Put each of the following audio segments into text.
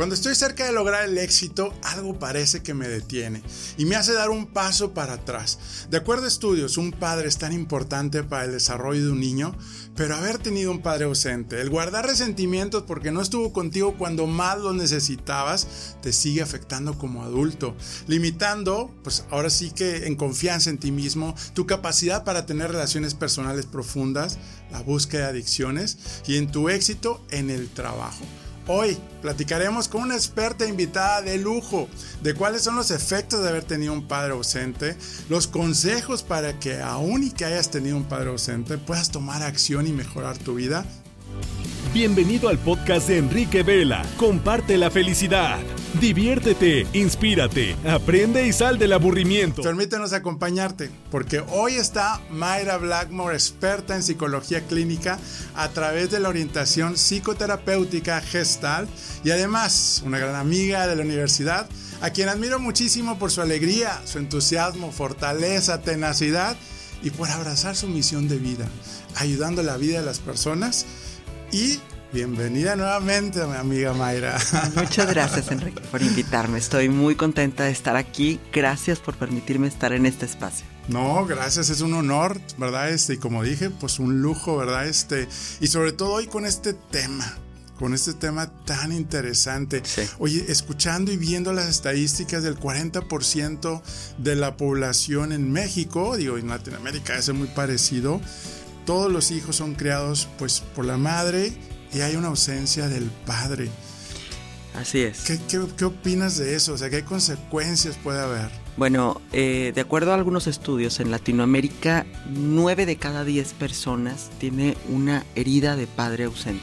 Cuando estoy cerca de lograr el éxito, algo parece que me detiene y me hace dar un paso para atrás. De acuerdo a estudios, un padre es tan importante para el desarrollo de un niño, pero haber tenido un padre ausente, el guardar resentimientos porque no estuvo contigo cuando más lo necesitabas, te sigue afectando como adulto, limitando, pues ahora sí que en confianza en ti mismo, tu capacidad para tener relaciones personales profundas, la búsqueda de adicciones y en tu éxito en el trabajo. Hoy platicaremos con una experta invitada de lujo de cuáles son los efectos de haber tenido un padre ausente, los consejos para que aún y que hayas tenido un padre ausente puedas tomar acción y mejorar tu vida Bienvenido al podcast de Enrique Vela. Comparte la felicidad. Diviértete, inspírate, aprende y sal del aburrimiento. Permítenos acompañarte, porque hoy está Mayra Blackmore, experta en psicología clínica, a través de la orientación psicoterapéutica Gestalt y además una gran amiga de la universidad, a quien admiro muchísimo por su alegría, su entusiasmo, fortaleza, tenacidad y por abrazar su misión de vida, ayudando la vida de las personas y bienvenida nuevamente, mi amiga Mayra. Muchas gracias, Enrique, por invitarme. Estoy muy contenta de estar aquí. Gracias por permitirme estar en este espacio. No, gracias, es un honor, ¿verdad? Este, y como dije, pues un lujo, ¿verdad? Este, y sobre todo hoy con este tema, con este tema tan interesante. Oye, escuchando y viendo las estadísticas del 40% de la población en México, digo, en Latinoamérica es muy parecido, todos los hijos son criados pues por la madre y hay una ausencia del padre. Así es. ¿Qué, opinas de eso? O sea, ¿qué consecuencias puede haber? Bueno, eh, de acuerdo a algunos estudios, en Latinoamérica, 9 de cada 10 personas tiene una herida de padre ausente.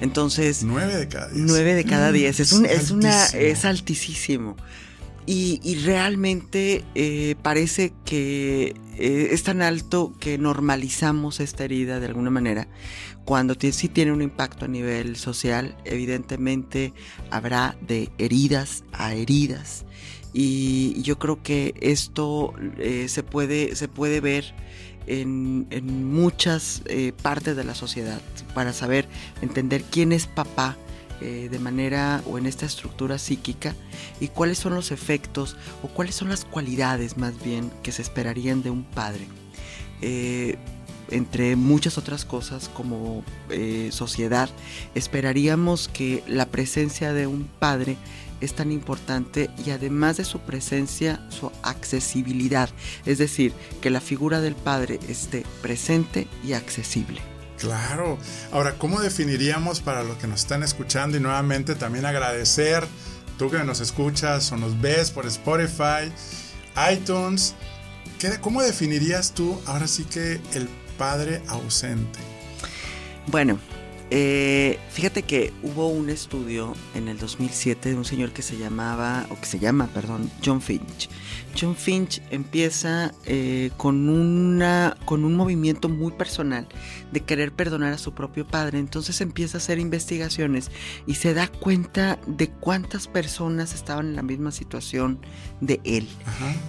Entonces... 9 de cada 10. 9 de cada 10. Es, un, es, una, es altísimo. Y, realmente eh, parece que eh, es tan alto que normalizamos esta herida de alguna manera. Cuando sí tiene un impacto a nivel social, evidentemente habrá de heridas a heridas. Y yo creo que esto eh, se, puede, se puede ver en, muchas partes de la sociedad para saber, entender quién es papá, eh, de manera o en esta estructura psíquica y cuáles son los efectos o cuáles son las cualidades más bien que se esperarían de un padre. Eh, entre muchas otras cosas como eh, sociedad, esperaríamos que la presencia de un padre es tan importante y además de su presencia, su accesibilidad, es decir, que la figura del padre esté presente y accesible. Claro. Ahora, ¿cómo definiríamos para los que nos están escuchando y nuevamente también agradecer, tú que nos escuchas o nos ves por Spotify, iTunes, ¿cómo definirías tú ahora sí que el padre ausente? Bueno, eh, fíjate que hubo un estudio en el 2007 de un señor que se llamaba, o que se llama, perdón, John Finch. John Finch empieza eh, con, una, con un movimiento muy personal de querer perdonar a su propio padre. Entonces empieza a hacer investigaciones y se da cuenta de cuántas personas estaban en la misma situación de él.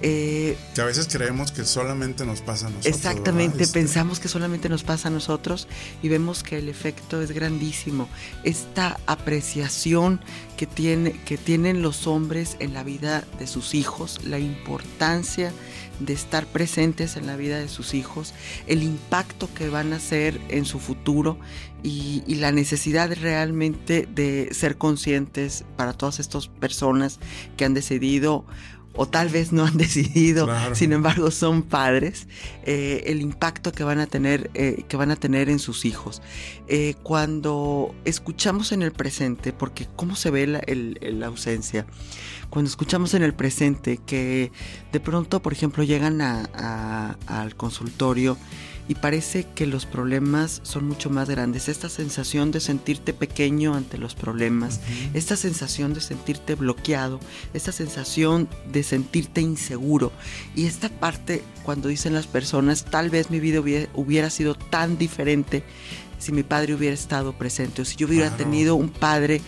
Eh, que a veces creemos que solamente nos pasa a nosotros. Exactamente, este, pensamos que solamente nos pasa a nosotros y vemos que el efecto es grandísimo. Esta apreciación que, tiene, que tienen los hombres en la vida de sus hijos, la importancia de estar presentes en la vida de sus hijos, el impacto que van a hacer en su futuro y, la necesidad realmente de ser conscientes para todas estas personas que han decidido o tal vez no han decidido, sin embargo son padres, eh, el impacto que van a tener, eh, que van a tener en sus hijos. Eh, cuando escuchamos en el presente, porque cómo se ve la, ausencia, cuando escuchamos en el presente que de pronto, por ejemplo, llegan al consultorio y parece que los problemas son mucho más grandes. Esta sensación de sentirte pequeño ante los problemas, esta sensación de sentirte bloqueado, esta sensación de sentirte inseguro. Y esta parte cuando dicen las personas, tal vez mi vida hubiera, sido tan diferente si mi padre hubiera estado presente o si yo hubiera tenido un padre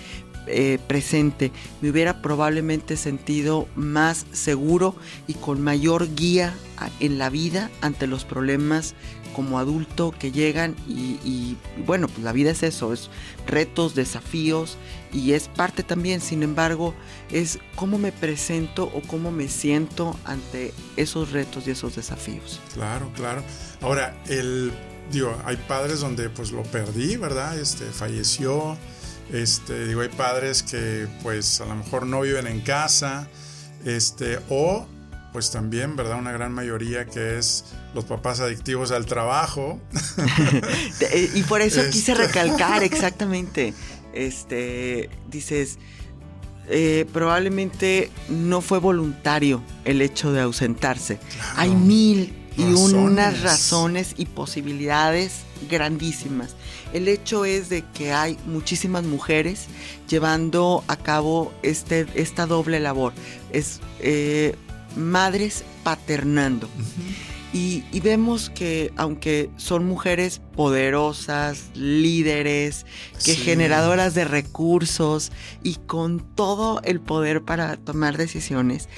eh, presente, me hubiera probablemente sentido más seguro y con mayor guía en la vida ante los problemas como adulto que llegan y, bueno, pues la vida es eso, es retos, desafíos y es parte también, sin embargo, es cómo me presento o cómo me siento ante esos retos y esos desafíos. Claro, claro. Ahora, el, digo, hay padres donde pues lo perdí, ¿verdad? Este, falleció. Este, digo, hay padres que pues a lo mejor no viven en casa, este, o pues también, ¿verdad? Una gran mayoría que es los papás adictivos al trabajo. Eh, y por eso quise este. recalcar exactamente, este, dices, eh, probablemente no fue voluntario el hecho de ausentarse. Hay mil y unas razones y posibilidades grandísimas. El hecho es de que hay muchísimas mujeres llevando a cabo este, esta doble labor. Es eh, madres paternando. y, vemos que aunque son mujeres poderosas, líderes, que generadoras de recursos y con todo el poder para tomar decisiones,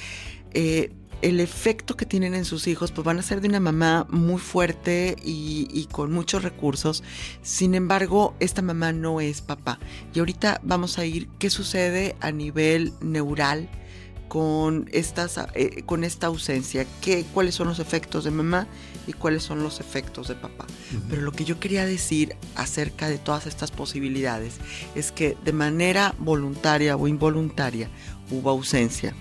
eh, el efecto que tienen en sus hijos, pues van a ser de una mamá muy fuerte y, y, con muchos recursos. Sin embargo, esta mamá no es papá. Y ahorita vamos a ir qué sucede a nivel neural con, estas, eh, con esta ausencia, qué, cuáles son los efectos de mamá y cuáles son los efectos de papá. Pero lo que yo quería decir acerca de todas estas posibilidades es que de manera voluntaria o involuntaria hubo ausencia.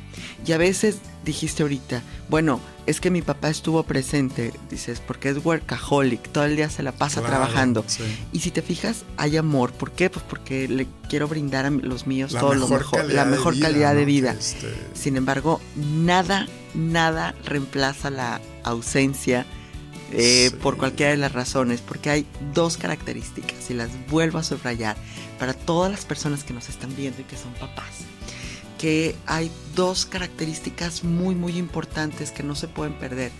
Y a veces dijiste ahorita, bueno, es que mi papá estuvo presente, dices, porque es workaholic, todo el día se la pasa trabajando. Y si te fijas, hay amor. ¿Por qué? Pues porque le quiero brindar a los míos todo lo mejor, la mejor calidad de vida. Este Sin embargo, nada, nada reemplaza la ausencia. Eh, por cualquiera de las razones, porque hay dos características y las vuelvo a subrayar para todas las personas que nos están viendo y que son papás que hay dos características muy muy importantes que no se pueden perder,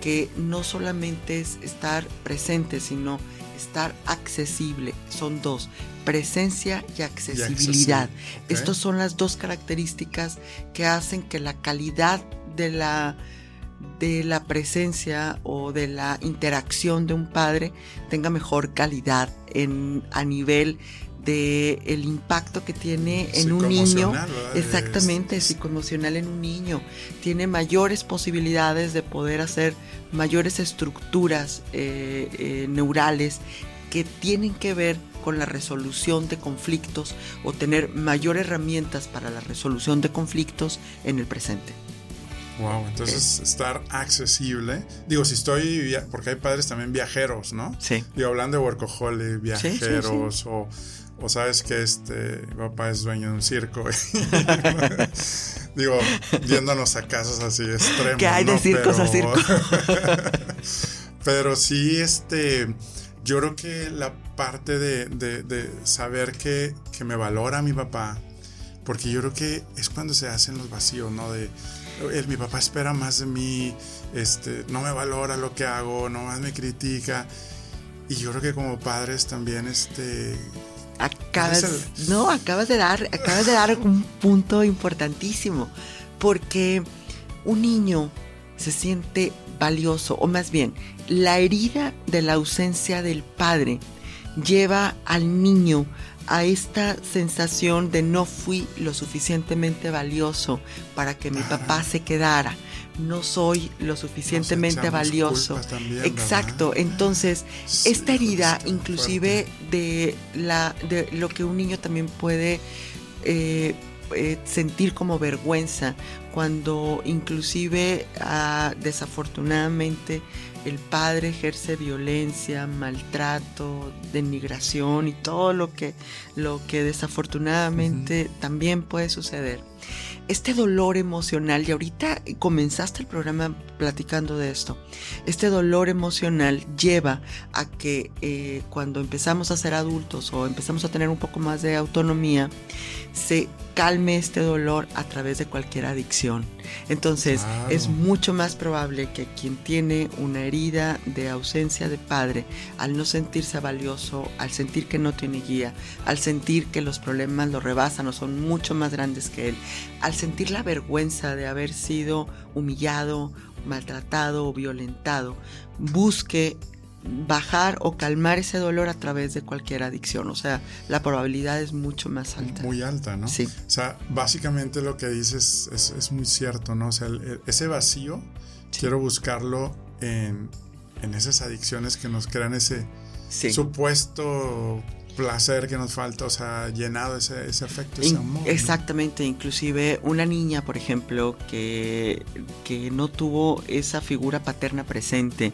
que no solamente es estar presente, sino estar accesible. Son dos, presencia y accesibilidad. Estas son las dos características que hacen que la calidad de la de la presencia o de la interacción de un padre tenga mejor calidad en, a nivel de el impacto que tiene en un niño, exactamente, psicoemocional en un niño, tiene mayores posibilidades de poder hacer mayores estructuras eh, eh, neurales que tienen que ver con la resolución de conflictos o tener mayor herramientas para la resolución de conflictos en el presente. Wow, entonces estar accesible. Digo, si estoy, porque hay padres también viajeros, ¿no? Sí. Digo, hablando de workaholic, viajeros o o sabes que este papá es dueño de un circo. Digo, viéndonos a casos así extremos. Que hay de circos pero, a circo. pero sí, este, yo creo que la parte de, saber que, que, me valora mi papá, porque yo creo que es cuando se hacen los vacíos, ¿no? De, mi papá espera más de mí, este, no me valora lo que hago, nomás me critica. Y yo creo que como padres también, este, Acabas, no, acabas de dar, acabas de dar un punto importantísimo, porque un niño se siente valioso, o más bien, la herida de la ausencia del padre lleva al niño a esta sensación de no fui lo suficientemente valioso para que mi papá se quedara no soy lo suficientemente valioso. Exacto. Entonces, esta herida, inclusive de la de lo que un niño también puede eh, eh, sentir como vergüenza cuando inclusive ah, desafortunadamente el padre ejerce violencia, maltrato, denigración y todo lo que, lo que desafortunadamente también puede suceder este dolor emocional, y ahorita comenzaste el programa platicando de esto, este dolor emocional lleva a que eh, cuando empezamos a ser adultos o empezamos a tener un poco más de autonomía, se calme este dolor a través de cualquier adicción. Entonces es mucho más probable que quien tiene una herida de ausencia de padre, al no sentirse valioso, al sentir que no tiene guía, al sentir que los problemas lo rebasan o son mucho más grandes que él, al sentir la vergüenza de haber sido humillado, maltratado o violentado, busque bajar o calmar ese dolor a través de cualquier adicción. O sea, la probabilidad es mucho más alta. Muy alta, ¿no? Sí. O sea, básicamente lo que dices es, muy cierto, ¿no? O sea, ese vacío, quiero buscarlo en, en, esas adicciones que nos crean ese supuesto placer que nos falta, o sea, llenado ese, ese afecto, ese amor. Exactamente, inclusive una niña, por ejemplo, que, que no tuvo esa figura paterna presente,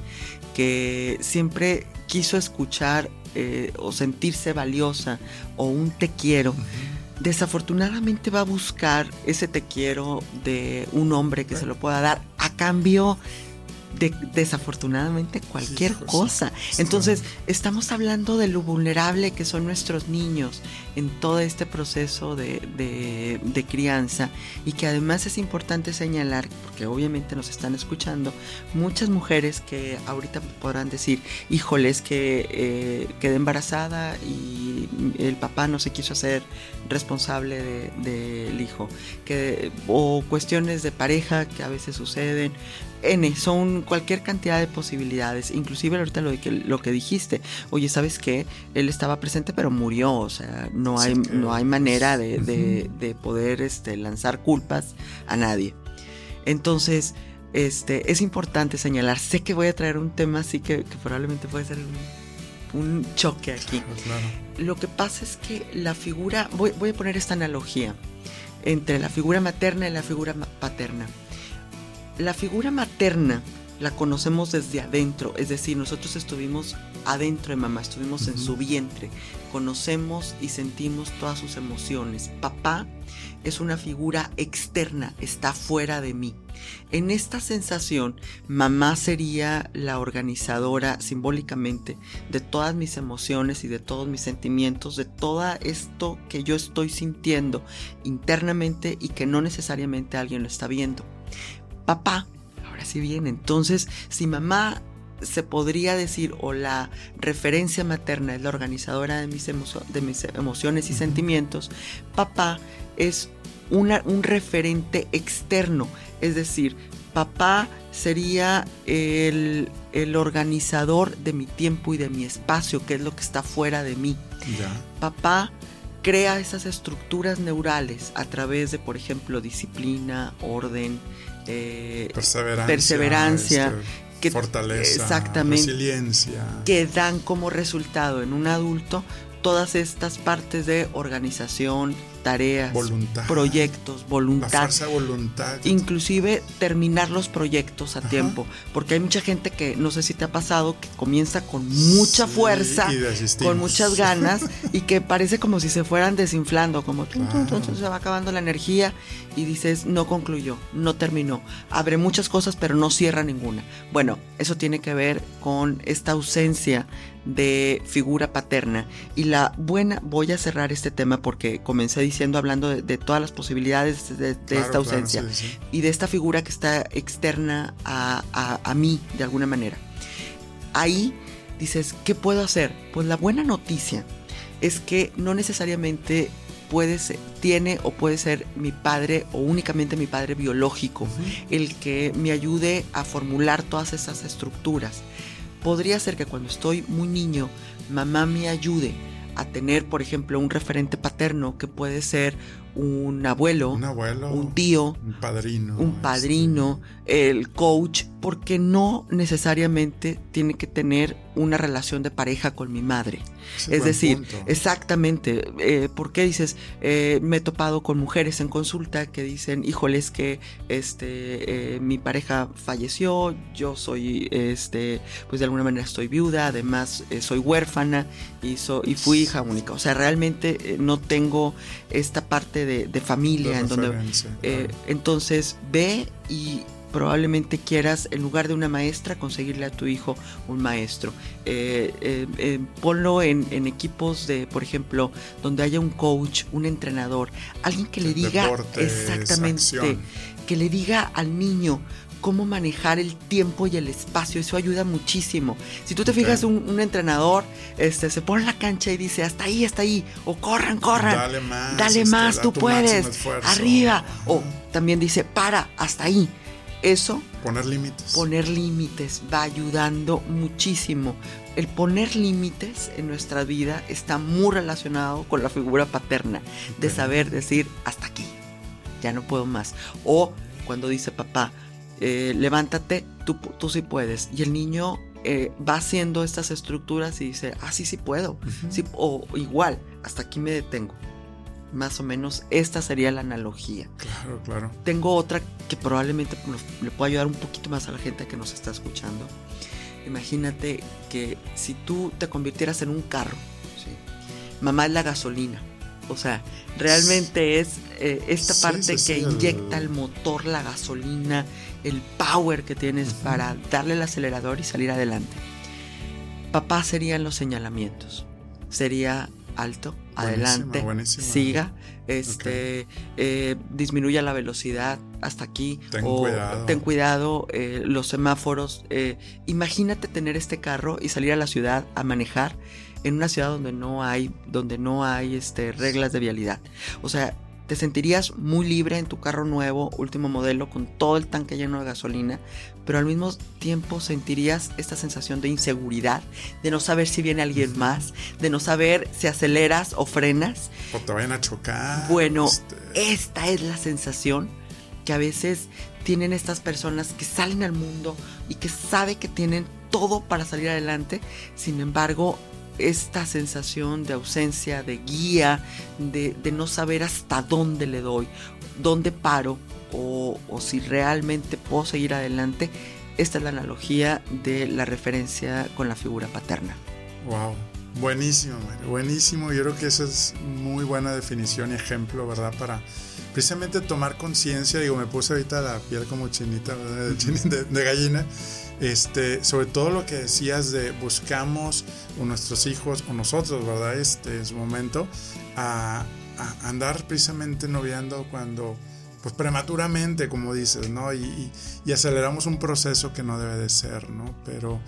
que siempre quiso escuchar eh, o sentirse valiosa o un te quiero. Desafortunadamente va a buscar ese te quiero de un hombre que se lo pueda dar a cambio desafortunadamente cualquier cosa. Entonces, estamos hablando de lo vulnerable que son nuestros niños en todo este proceso de, de, crianza y que además es importante señalar, porque obviamente nos están escuchando, muchas mujeres que ahorita podrán decir, híjoles, que eh, quedé embarazada y el papá no se quiso hacer responsable del hijo, que, o cuestiones de pareja que a veces suceden, N, son cualquier cantidad de posibilidades, inclusive ahorita lo que, lo que dijiste, oye, ¿sabes qué? Él estaba presente pero murió, o sea, no hay, no hay manera de, poder este, lanzar culpas a nadie. Entonces, este, es importante señalar, sé que voy a traer un tema así que, probablemente puede ser un, choque aquí. Lo que pasa es que la figura, voy, voy a poner esta analogía entre la figura materna y la figura paterna la figura materna la conocemos desde adentro, es decir, nosotros estuvimos adentro de mamá, estuvimos en su vientre, conocemos y sentimos todas sus emociones. Papá es una figura externa, está fuera de mí. En esta sensación, mamá sería la organizadora simbólicamente de todas mis emociones y de todos mis sentimientos, de todo esto que yo estoy sintiendo internamente y que no necesariamente alguien lo está viendo papá. Ahora sí bien, entonces si mamá se podría decir o la referencia materna es la organizadora de mis, de mis emociones y sentimientos, papá es una, un referente externo, es decir, papá sería el, el, organizador de mi tiempo y de mi espacio, que es lo que está fuera de mí. Papá crea esas estructuras neurales a través de, por ejemplo, disciplina, orden, eh, perseverancia, perseverancia este, fortaleza, exactamente, resiliencia, que dan como resultado en un adulto todas estas partes de organización, tareas, proyectos, voluntad. voluntad. Inclusive terminar los proyectos a tiempo. Porque hay mucha gente que, no sé si te ha pasado, que comienza con mucha fuerza, con muchas ganas, y que parece como si se fueran desinflando, como que entonces se va acabando la energía y dices, no concluyó, no terminó. Abre muchas cosas, pero no cierra ninguna. Bueno, eso tiene que ver con esta ausencia de figura paterna. Y la buena, voy a cerrar este tema porque comencé diciendo, hablando de, todas las posibilidades de, esta ausencia y de esta figura que está externa a, a mí de alguna manera. Ahí dices, ¿qué puedo hacer? Pues la buena noticia es que no necesariamente puede ser, tiene o puede ser mi padre o únicamente mi padre biológico el que me ayude a formular todas esas estructuras podría ser que cuando estoy muy niño, mamá me ayude a tener, por ejemplo, un referente paterno que puede ser un abuelo, un, abuelo, un tío, un padrino, un padrino, el coach, porque no necesariamente tiene que tener una relación de pareja con mi madre. Es, decir, exactamente, eh, ¿por qué dices? Eh, me he topado con mujeres en consulta que dicen, híjole, es que este, eh, mi pareja falleció, yo soy, este, pues de alguna manera estoy viuda, además soy huérfana y, y fui hija única. O sea, realmente no tengo esta parte de, familia en donde... Entonces, ve y probablemente quieras, en lugar de una maestra, conseguirle a tu hijo un maestro. Eh, eh, eh, ponlo en, equipos de, por ejemplo, donde haya un coach, un entrenador, alguien que le diga exactamente, que le diga al niño cómo manejar el tiempo y el espacio. Eso ayuda muchísimo. Si tú te fijas, un, entrenador este, se pone en la cancha y dice, hasta ahí, hasta ahí, o corran, corran. Dale más. Dale este, más, tú puedes. Arriba. O también dice, para, hasta ahí eso... Poner límites. Poner límites va ayudando muchísimo. El poner límites en nuestra vida está muy relacionado con la figura paterna, de saber decir hasta aquí, ya no puedo más. O cuando dice papá, eh, levántate, tú, tú sí puedes. Y el niño eh, va haciendo estas estructuras y dice, ah, sí, sí puedo. sí, o igual, hasta aquí me detengo. Más o menos esta sería la analogía. Claro, claro. Tengo otra que probablemente le pueda ayudar un poquito más a la gente que nos está escuchando. Imagínate que si tú te convirtieras en un carro, mamá es la gasolina. O sea, realmente es eh, esta parte que inyecta el... motor, la gasolina, el power que tienes para darle el acelerador y salir adelante. Papá serían los señalamientos. Sería alto, adelante, siga, este, eh, disminuya la velocidad hasta aquí, ten cuidado, ten cuidado eh, los semáforos. Eh, imagínate tener este carro y salir a la ciudad a manejar en una ciudad donde no hay, donde no hay este, reglas de vialidad. O sea, te sentirías muy libre en tu carro nuevo, último modelo, con todo el tanque lleno de gasolina, pero al mismo tiempo sentirías esta sensación de inseguridad, de no saber si viene alguien más, de no saber si aceleras o frenas. O te vayan a chocar. Bueno, este. esta es la sensación que a veces tienen estas personas que salen al mundo y que saben que tienen todo para salir adelante, sin embargo esta sensación de ausencia, de guía, de, no saber hasta dónde le doy, dónde paro o, si realmente puedo seguir adelante. Esta es la analogía de la referencia con la figura paterna. Wow, buenísimo, buenísimo. Yo creo que esa es muy buena definición y ejemplo, ¿verdad? Para precisamente tomar conciencia. Digo, me puse ahorita la piel como chinita, de gallina este, sobre todo lo que decías de buscamos o nuestros hijos o nosotros, ¿verdad? Este, en su momento, a, andar precisamente noviando cuando, pues prematuramente, como dices, ¿no? Y, aceleramos un proceso que no debe de ser, ¿no? Pero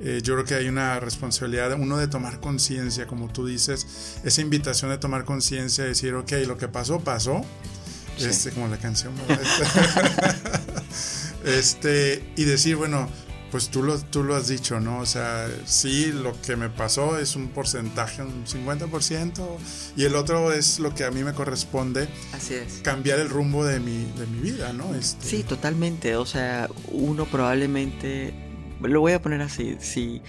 eh, yo creo que hay una responsabilidad, uno de tomar conciencia, como tú dices, esa invitación de tomar conciencia, de decir, ok, lo que pasó, pasó. Este, como la canción, este, y decir, bueno, pues tú lo, tú lo has dicho, ¿no? O sea, sí, lo que me pasó es un porcentaje, un 50%, y el otro es lo que a mí me corresponde. Así es. Cambiar el rumbo de mi, de mi vida, ¿no? Este... Sí, totalmente. O sea, uno probablemente lo voy a poner así, si,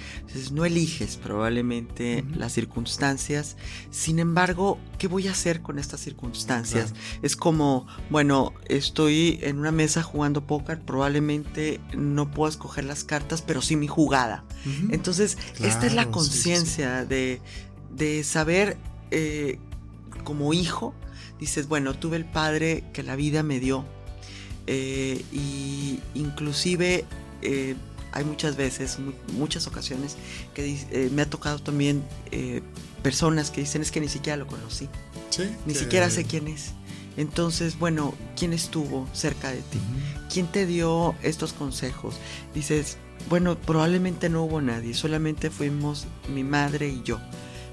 no eliges probablemente las circunstancias, sin embargo, ¿qué voy a hacer con estas circunstancias? Es como, bueno, estoy en una mesa jugando póker, probablemente no puedo escoger las cartas, pero sí mi jugada. Entonces, esta es la conciencia de, saber eh, como hijo, dices, bueno, tuve el padre que la vida me dio. Eh, y inclusive eh, hay muchas veces, muchas ocasiones que eh, me ha tocado también eh, personas que dicen es que ni siquiera lo conocí. Ni siquiera sé quién es. Entonces, bueno, ¿quién estuvo cerca de ti? ¿Quién te dio estos consejos? Dices, bueno, probablemente no hubo nadie, solamente fuimos mi madre y yo.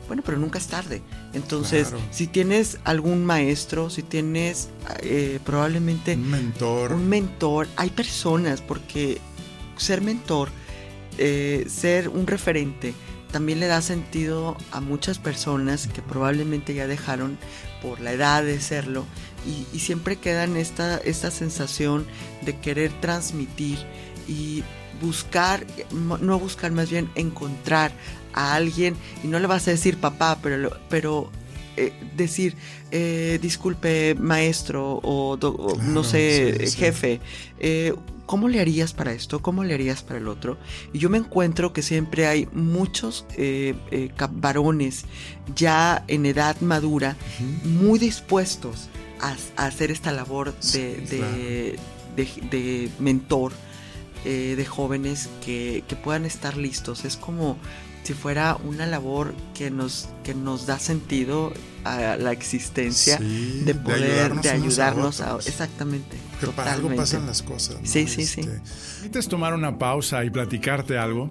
Bueno, pero nunca es tarde. Entonces, si tienes algún maestro, si tienes eh, probablemente... Un mentor. Un mentor. Hay personas, porque ser mentor, eh, ser un referente, también le da sentido a muchas personas que probablemente ya dejaron por la edad de serlo y, siempre quedan esta, esta sensación de querer transmitir y buscar, no buscar más bien encontrar a alguien y no le vas a decir papá, pero, pero eh, decir, eh, disculpe maestro o, no sé, jefe, eh, ¿cómo le harías para esto? ¿Cómo le harías para el otro? Y yo me encuentro que siempre hay muchos varones ya en edad madura muy dispuestos a, hacer esta labor de, de, mentor. de jóvenes que, que, puedan estar listos. Es como si fuera una labor que nos, que nos da sentido a la existencia de poder, de ayudarnos, a, exactamente. Pero para algo pasan las cosas. Sí, sí, sí. ¿Necesitas tomar una pausa y platicarte algo?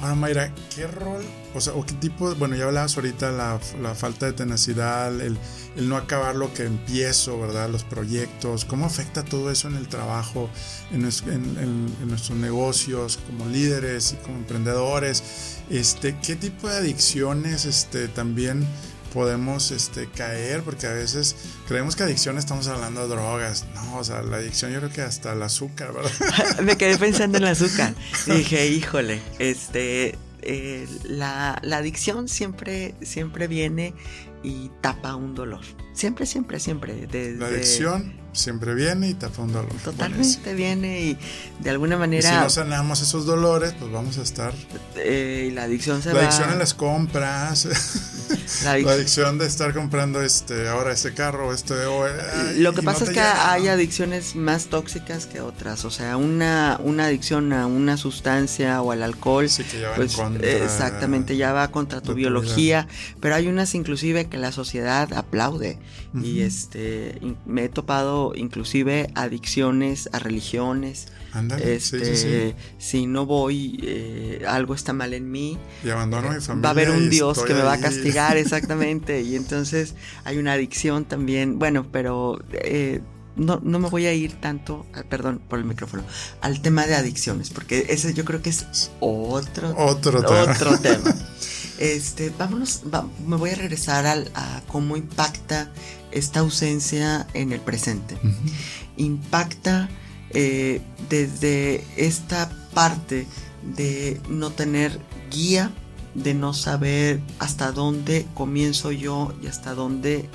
Ahora, Mayra, ¿qué rol, o sea, o qué tipo, bueno, ya hablabas ahorita la, la falta de tenacidad, el, el, no acabar lo que empiezo, ¿verdad? Los proyectos, ¿cómo afecta todo eso en el trabajo, en, en, nuestros negocios, como líderes y como emprendedores? Este, ¿Qué tipo de adicciones este, también podemos este, caer, porque a veces creemos que adicción estamos hablando de drogas. No, o sea, la adicción yo creo que hasta el azúcar, ¿verdad? Me quedé pensando en el azúcar. Dije, híjole, este, eh, la, la, adicción siempre, siempre viene y tapa un dolor. Siempre, siempre, siempre. la adicción siempre viene y tapa un dolor. Totalmente viene y de alguna manera... si no sanamos esos dolores, pues vamos a estar... Eh, la adicción se la adicción en las compras, la, adicción. de estar comprando este ahora este carro, este... Lo que pasa es que hay adicciones más tóxicas que otras, o sea, una, una adicción a una sustancia o al alcohol, sí, que ya pues, contra, exactamente, ya va contra tu biología, pero hay unas inclusive que la sociedad aplaude. Y este me he topado inclusive adicciones a religiones. este, Si no voy, eh, algo está mal en mí. Y abandono mi familia. Va a haber un Dios que me va a castigar, exactamente. y entonces hay una adicción también. Bueno, pero eh, no, no, me voy a ir tanto, ah, perdón por el micrófono, al tema de adicciones, porque ese yo creo que es otro, otro Otro tema. Este, vámonos, me voy a regresar al, a cómo impacta esta ausencia en el presente. Impacta eh, desde esta parte de no tener guía, de no saber hasta dónde comienzo yo y hasta dónde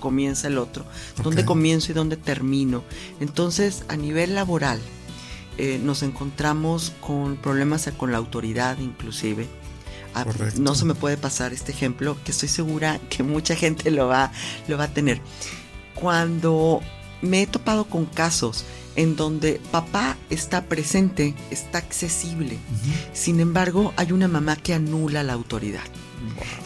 comienza el otro, dónde comienzo y dónde termino. Entonces, a nivel laboral, eh, nos encontramos con problemas con la autoridad inclusive, Ah, no se me puede pasar este ejemplo, que estoy segura que mucha gente lo va, lo va a tener. Cuando me he topado con casos en donde papá está presente, está accesible, sin embargo hay una mamá que anula la autoridad.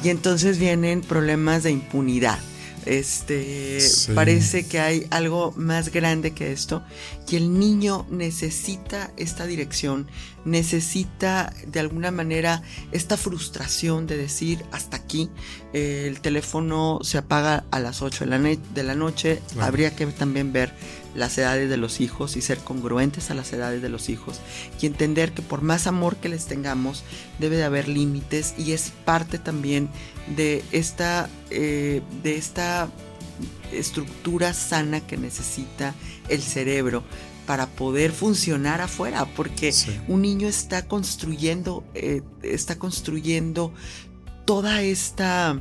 Y entonces vienen problemas de impunidad este parece que hay algo más grande que esto y el niño necesita esta dirección, necesita de alguna manera esta frustración de decir hasta aquí, el teléfono se apaga a las 8 de la, de la noche, habría que también ver las edades de los hijos y ser congruentes a las edades de los hijos y entender que por más amor que les tengamos debe de haber límites y es parte también de esta, eh, de esta estructura sana que necesita el cerebro para poder funcionar afuera, porque un niño está construyendo, eh, está construyendo toda esta,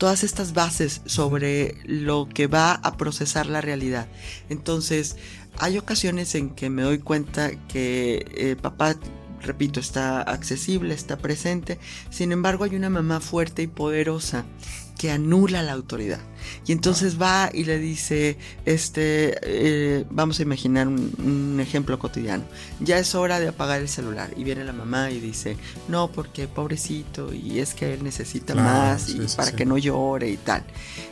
todas estas bases sobre lo que va a procesar la realidad. Entonces, hay ocasiones en que me doy cuenta que eh, papá repito, está accesible, está presente. Sin embargo, hay una mamá fuerte y poderosa que anula la autoridad. Y entonces va y le dice, este, eh, vamos a imaginar un, ejemplo cotidiano, ya es hora de apagar el celular. Y viene la mamá y dice, no, porque pobrecito, y es que él necesita más, y para que no llore y tal.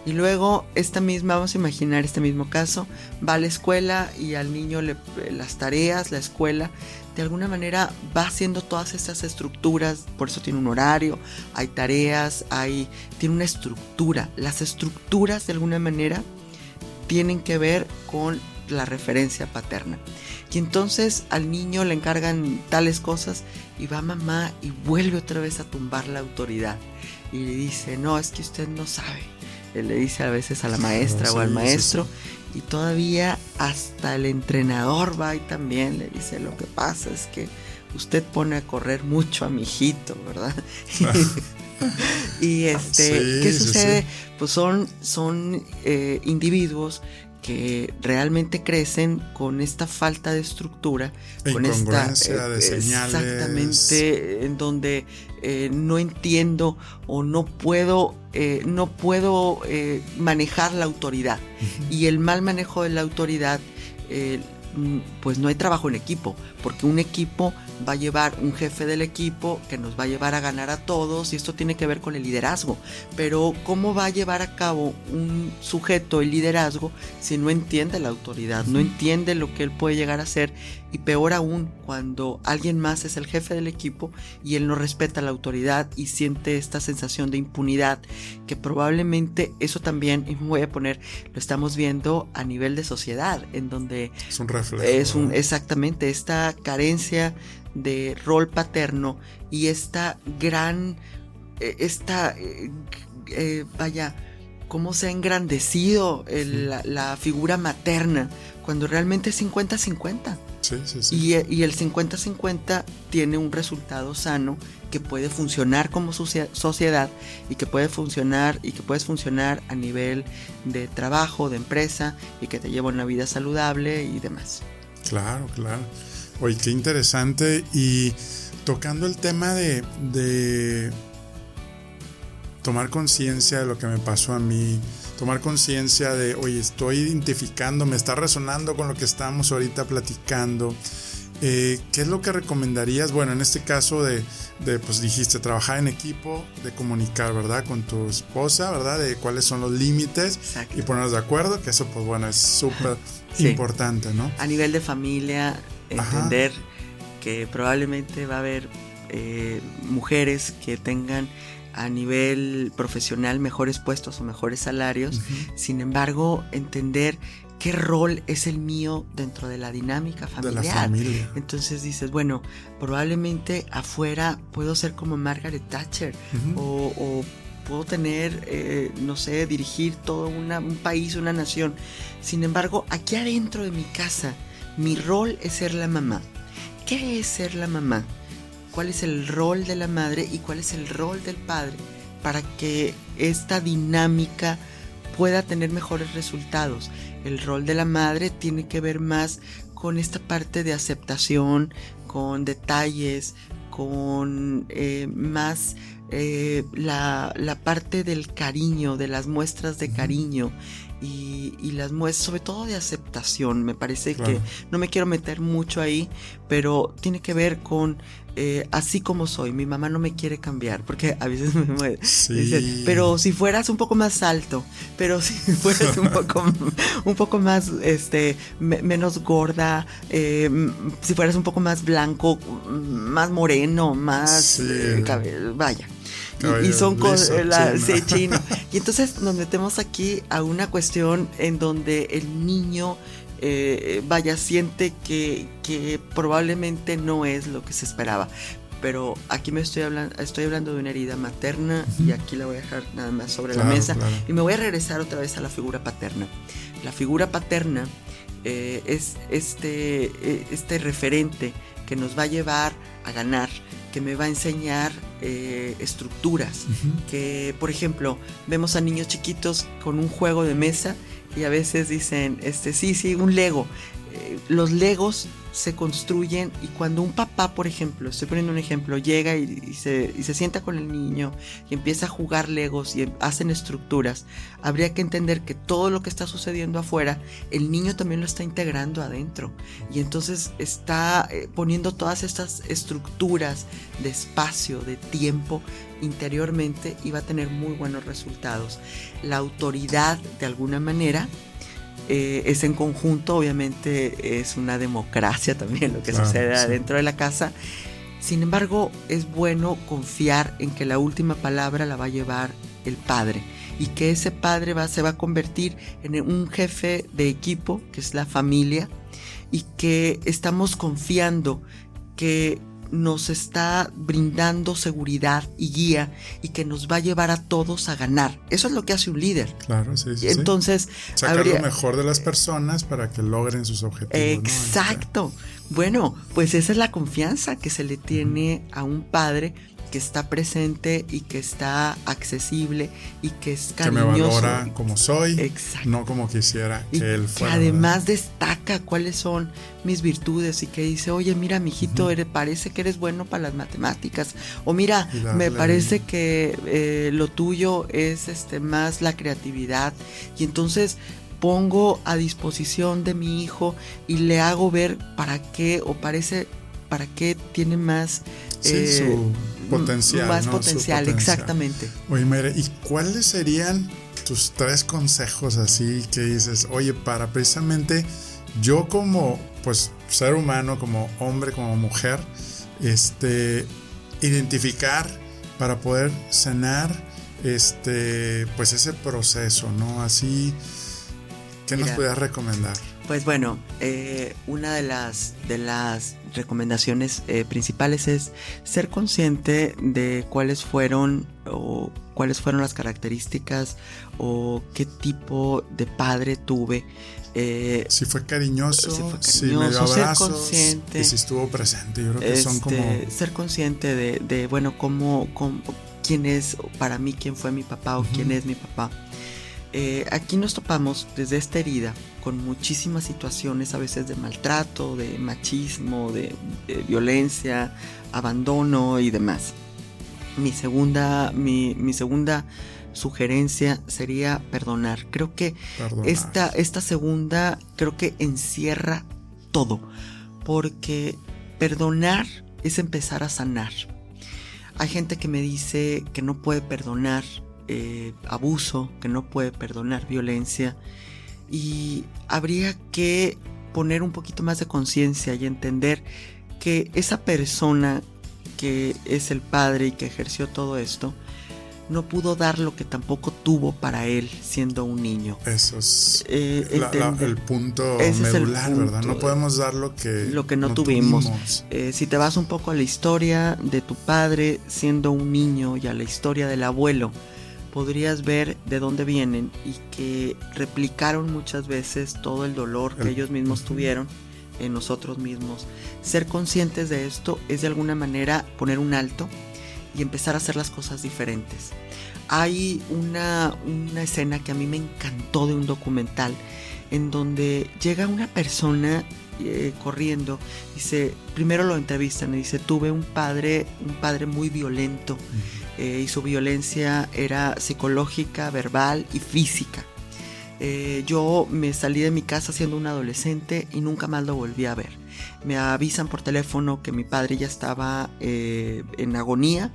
Y luego, esta misma, vamos a imaginar este mismo caso, va a la escuela y al niño le, las tareas, la escuela, de alguna manera va haciendo todas esas estructuras, por eso tiene un horario, hay tareas, hay, tiene una estructura. Las estructuras de alguna manera tienen que ver con la referencia paterna. Y entonces al niño le encargan tales cosas y va mamá y vuelve otra vez a tumbar la autoridad. Y le dice, no, es que usted no sabe. Él le dice a veces a la maestra o al maestro. Y todavía hasta el entrenador va y también le dice, lo que pasa es que usted pone a correr mucho a mi hijito, ¿verdad? y este, ¿qué sucede? Pues son, son eh, individuos que realmente crecen con esta falta de estructura, con esta de señales. exactamente en donde eh, no entiendo o no puedo eh, no puedo manejar la autoridad y el mal manejo de la autoridad pues no hay trabajo en equipo porque un equipo va a llevar un jefe del equipo que nos va a llevar a ganar a todos y esto tiene que ver con el liderazgo. Pero ¿cómo va a llevar a cabo un sujeto el liderazgo si no entiende la autoridad, no entiende lo que él puede llegar a ser y peor aún cuando alguien más es el jefe del equipo y él no respeta la autoridad y siente esta sensación de impunidad que probablemente eso también, y me voy a poner, lo estamos viendo a nivel de sociedad en donde es un reflejo. Es un, exactamente esta carencia de rol paterno y esta gran, eh, esta, eh, eh, vaya, cómo se ha engrandecido la, figura materna cuando realmente es 50-50. Sí, sí, sí. Y, y, el 50-50 tiene un resultado sano que puede funcionar como sociedad y que puede funcionar y que puedes funcionar a nivel de trabajo, de empresa y que te lleva una vida saludable y demás. Claro, claro. Oye, qué interesante. Y tocando el tema de, tomar conciencia de lo que me pasó a mí, tomar conciencia de, oye, estoy identificando, me está resonando con lo que estamos ahorita platicando. Eh, ¿Qué es lo que recomendarías? Bueno, en este caso de, pues dijiste, trabajar en equipo, de comunicar, ¿verdad? Con tu esposa, ¿verdad? De cuáles son los límites y ponernos de acuerdo, que eso, pues bueno, es súper importante, ¿no? A nivel de familia, entender que probablemente va a haber eh, mujeres que tengan a nivel profesional mejores puestos o mejores salarios, sin embargo entender qué rol es el mío dentro de la dinámica familiar. Entonces dices, bueno, probablemente afuera puedo ser como Margaret Thatcher o, puedo tener, eh, no sé, dirigir todo un país, una nación. Sin embargo, aquí adentro de mi casa, mi rol es ser la mamá. ¿Qué es ser la mamá? ¿Cuál es el rol de la madre y cuál es el rol del padre para que esta dinámica pueda tener mejores resultados? El rol de la madre tiene que ver más con esta parte de aceptación, con detalles, con eh, más eh, la, parte del cariño, de las muestras de cariño y, las muestras, sobre todo de aceptación. Me parece que no me quiero meter mucho ahí, pero tiene que ver con eh, así como soy. Mi mamá no me quiere cambiar, porque a veces me dice, pero si fueras un poco más alto, pero si fueras un poco, un poco más, este, menos gorda, eh, si fueras un poco más blanco, más moreno, más eh, vaya y, son cosas, Y entonces nos metemos aquí a una cuestión en donde el niño, eh, vaya, siente que, que probablemente no es lo que se esperaba. Pero aquí me estoy hablando, estoy hablando de una herida materna y aquí la voy a dejar nada más sobre la mesa. y me voy a regresar otra vez a la figura paterna. La figura paterna eh, es este, eh, este referente que nos va a llevar a ganar, que me va a enseñar eh, estructuras, que por ejemplo vemos a niños chiquitos con un juego de mesa y a veces dicen, este sí, sí, un Lego. Los Legos se construyen y cuando un papá, por ejemplo, estoy poniendo un ejemplo, llega y, se, y, se, sienta con el niño y empieza a jugar legos y hacen estructuras, habría que entender que todo lo que está sucediendo afuera, el niño también lo está integrando adentro y entonces está eh, poniendo todas estas estructuras de espacio, de tiempo interiormente y va a tener muy buenos resultados. La autoridad, de alguna manera, eh, es en conjunto, obviamente es una democracia también lo que sucede dentro de la casa. Sin embargo, es bueno confiar en que la última palabra la va a llevar el padre y que ese padre va, se va a convertir en un jefe de equipo, que es la familia, y que estamos confiando que nos está brindando seguridad y guía y que nos va a llevar a todos a ganar. Eso es lo que hace un líder. Claro, sí, sí. Entonces, sacar lo mejor de las personas para que logren sus objetivos. Exacto. Bueno, pues esa es la confianza que se le tiene a un padre que está presente y que está accesible y que es cariñoso. Que me valora como soy, no como quisiera que él fuera. Que además destaca cuáles son mis virtudes y que dice, oye, mira, mijito, hijito parece que eres bueno para las matemáticas. O mira, me parece que eh, lo tuyo es este, más la creatividad. Y entonces pongo a disposición de mi hijo y le hago ver para qué o parece para qué tiene más eh, potencial. Más potencial, exactamente. Oye, Mere, ¿y cuáles serían tus tres consejos así que dices, oye, para precisamente yo como pues ser humano, como hombre, como mujer, este, identificar para poder sanar este, pues ese proceso, ¿no? Así, ¿qué nos podrías recomendar? Pues bueno, eh, una de las, de las recomendaciones eh, principales es ser consciente de cuáles fueron o cuáles fueron las características o qué tipo de padre tuve. Eh, si fue cariñoso, si, me dio abrazos, consciente, y si estuvo presente. Yo creo que son como... Este, ser consciente de, bueno, cómo, quién es para mí, quién fue mi papá o quién es mi papá. Eh, aquí nos topamos desde esta herida con muchísimas situaciones a veces de maltrato, de machismo, de, violencia, abandono y demás. Mi segunda, mi, segunda sugerencia sería perdonar. Creo que Esta, esta segunda creo que encierra todo, porque perdonar es empezar a sanar. Hay gente que me dice que no puede perdonar eh, abuso, que no puede perdonar violencia y habría que poner un poquito más de conciencia y entender que esa persona que es el padre y que ejerció todo esto, no pudo dar lo que tampoco tuvo para él siendo un niño. Eso es eh, el punto medular, ¿verdad? No podemos dar lo que, lo que no, tuvimos. Eh, si te vas un poco a la historia de tu padre siendo un niño y a la historia del abuelo, podrías ver de dónde vienen y que replicaron muchas veces todo el dolor que ellos mismos tuvieron en nosotros mismos. Ser conscientes de esto es de alguna manera poner un alto y empezar a hacer las cosas diferentes. Hay una, una escena que a mí me encantó de un documental en donde llega una persona eh, corriendo, dice, primero lo entrevistan y dice, tuve un padre, un padre muy violento. Eh, y su violencia era psicológica, verbal y física. Eh, yo me salí de mi casa siendo un adolescente y nunca más lo volví a ver. Me avisan por teléfono que mi padre ya estaba eh, en agonía,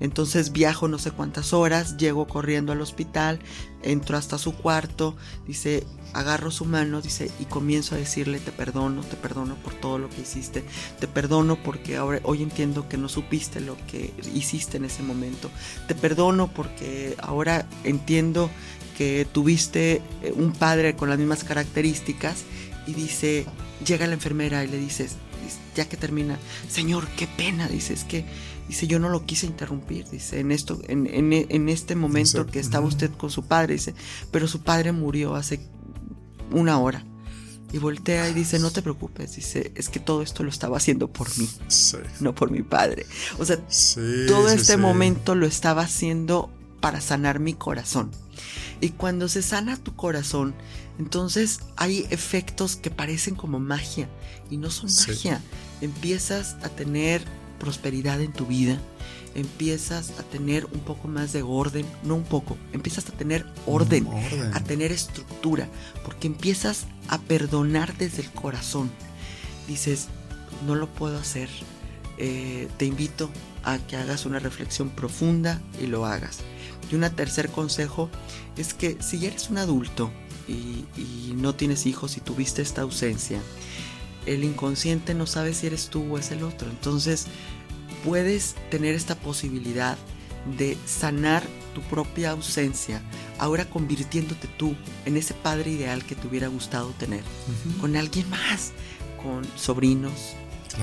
entonces viajo no sé cuántas horas, llego corriendo al hospital, entro hasta su cuarto, dice, agarro su mano, dice, y comienzo a decirle, te perdono, te perdono por todo lo que hiciste, te perdono porque ahora hoy entiendo que no supiste lo que hiciste en ese momento, te perdono porque ahora entiendo que tuviste eh, un padre con las mismas características y dice, llega la enfermera y le dices, ya que termina, Señor, qué pena, dice, es que, dice, yo no lo quise interrumpir, dice, en esto, en, en este momento que estaba usted con su padre, dice, pero su padre murió hace una hora. Y voltea y dice, no te preocupes, dice, es que todo esto lo estaba haciendo por mí, no por mi padre. O sea, todo este momento lo estaba haciendo para sanar mi corazón. Y cuando se sana tu corazón, entonces hay efectos que parecen como magia y no son magia. Empiezas a tener prosperidad en tu vida, empiezas a tener un poco más de orden, no un poco, empiezas a tener orden, a tener estructura, porque empiezas a perdonar desde el corazón. Dices, no lo puedo hacer, eh, te invito a que hagas una reflexión profunda y lo hagas. Y un tercer consejo es que si eres un adulto y, y no tienes hijos y tuviste esta ausencia, el inconsciente no sabe si eres tú o es el otro. Entonces, puedes tener esta posibilidad de sanar tu propia ausencia, ahora convirtiéndote tú en ese padre ideal que te hubiera gustado tener, con alguien más, con sobrinos,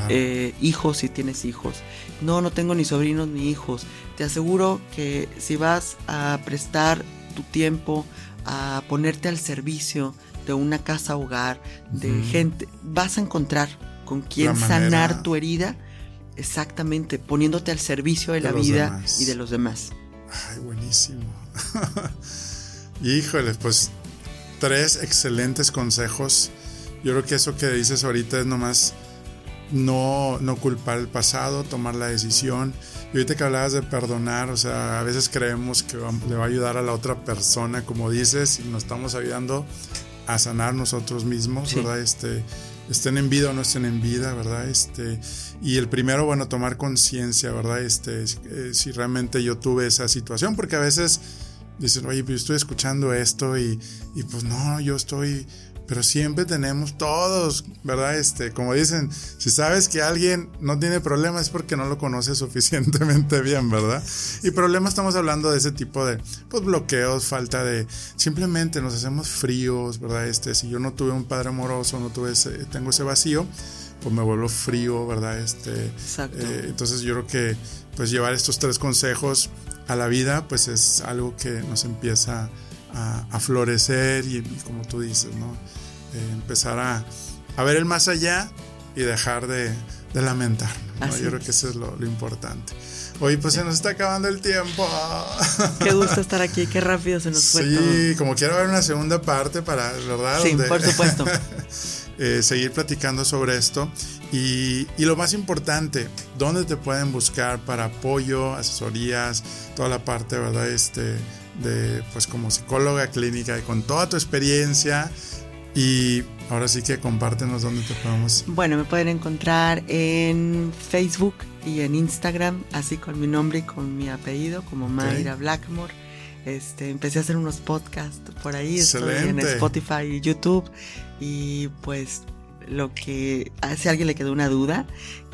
eh, hijos si tienes hijos. No, no tengo ni sobrinos ni hijos. Te aseguro que si vas a prestar tu tiempo, a ponerte al servicio de una casa hogar, de gente, vas a encontrar con quién sanar tu herida, exactamente, poniéndote al servicio de, la vida y de los demás. Ay, buenísimo. Híjole, pues tres excelentes consejos. Yo creo que eso que dices ahorita es nomás no, no culpar el pasado, tomar la decisión. Y ahorita que hablabas de perdonar, o sea, a veces creemos que le va a ayudar a la otra persona, como dices, y nos estamos ayudando a sanar nosotros mismos, ¿verdad? Este, estén en vida o no estén en vida, ¿verdad? Este, y el primero, bueno, tomar conciencia, ¿verdad? Este, eh, si realmente yo tuve esa situación, porque a veces dicen, oye, pues yo estoy escuchando esto y, y pues no, yo estoy pero siempre tenemos todos, ¿verdad? Este, como dicen, si sabes que alguien no tiene problemas es porque no lo conoce suficientemente bien, ¿verdad? Y problemas estamos hablando de ese tipo de pues, bloqueos, falta de simplemente nos hacemos fríos, ¿verdad? Este, si yo no tuve un padre amoroso, no tuve ese, tengo ese vacío, pues me vuelvo frío, ¿verdad? Este, Exacto. Eh, entonces yo creo que pues llevar estos tres consejos a la vida, pues es algo que nos empieza a a, florecer y, como tú dices, ¿no? Eh, empezar a, a, ver el más allá y dejar de, de lamentar. Yo creo que eso es lo, importante. Oye, pues se nos está acabando el tiempo. Qué gusto estar aquí, qué rápido se nos fue. Sí, como quiero ver una segunda parte para, ¿verdad? Sí, por supuesto. eh, seguir platicando sobre esto. Y, y, lo más importante, ¿dónde te pueden buscar para apoyo, asesorías, toda la parte, ¿verdad? Este, de pues como psicóloga clínica y con toda tu experiencia y ahora sí que compártenos dónde te podemos. Bueno, me pueden encontrar en Facebook y en Instagram, así con mi nombre y con mi apellido, como Mayra Blackmore. Este, empecé a hacer unos podcasts por ahí, estoy en Spotify y YouTube. Y pues lo que, si a alguien le quedó una duda,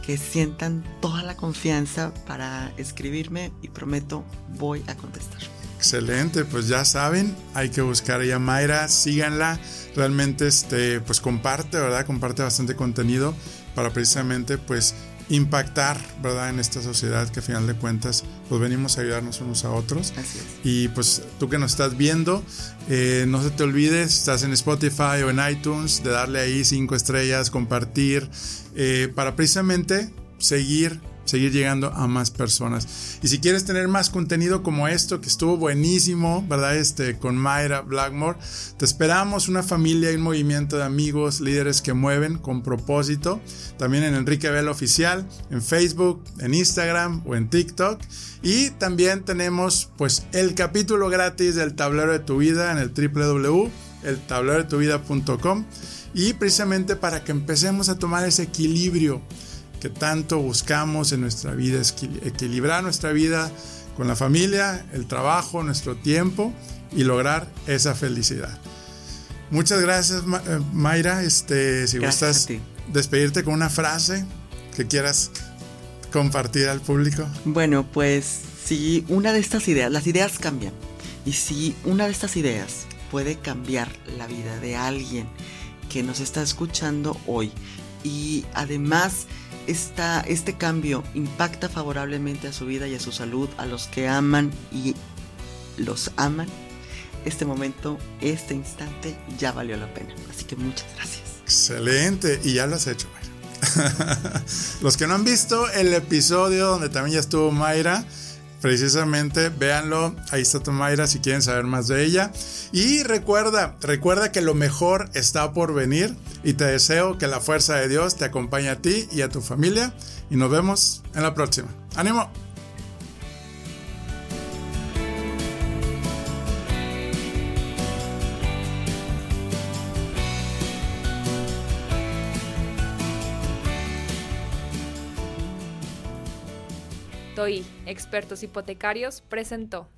que sientan toda la confianza para escribirme y prometo voy a contestar. Excelente, pues ya saben, hay que buscar a Mayra, síganla, realmente este, pues comparte, ¿verdad? Comparte bastante contenido para precisamente pues impactar, ¿verdad? En esta sociedad que a final de cuentas pues venimos a ayudarnos unos a otros. Así es. Y pues tú que nos estás viendo, eh, no se te olvides, estás en Spotify o en iTunes, de darle ahí cinco estrellas, compartir, eh, para precisamente seguir seguir llegando a más personas. Y si quieres tener más contenido como esto, que estuvo buenísimo, ¿verdad? Este, con Mayra Blackmore, te esperamos una familia y un movimiento de amigos, líderes que mueven con propósito. También en Enrique Vela Oficial, en Facebook, en Instagram o en TikTok. Y también tenemos pues el capítulo gratis del tablero de tu vida en el www.eltablerodetuvida.com y precisamente para que empecemos a tomar ese equilibrio que tanto buscamos en nuestra vida, equilibrar nuestra vida con la familia, el trabajo, nuestro tiempo y lograr esa felicidad. Muchas gracias, eh, Mayra. Este, si gustas despedirte con una frase que quieras compartir al público. Bueno, pues si una de estas ideas, las ideas cambian, y si una de estas ideas puede cambiar la vida de alguien que nos está escuchando hoy y además este cambio impacta favorablemente a su vida y a su salud, a los que aman y los aman, este momento, este instante ya valió la pena. Así que muchas gracias. Excelente, y ya lo has hecho, Mayra. los que no han visto el episodio donde también ya estuvo Mayra, precisamente, véanlo, ahí está tu Mayra si quieren saber más de ella. Y recuerda, recuerda que lo mejor está por venir y te deseo que la fuerza de Dios te acompañe a ti y a tu familia y nos vemos en la próxima. ¡Ánimo! TOI, Expertos Hipotecarios, presentó.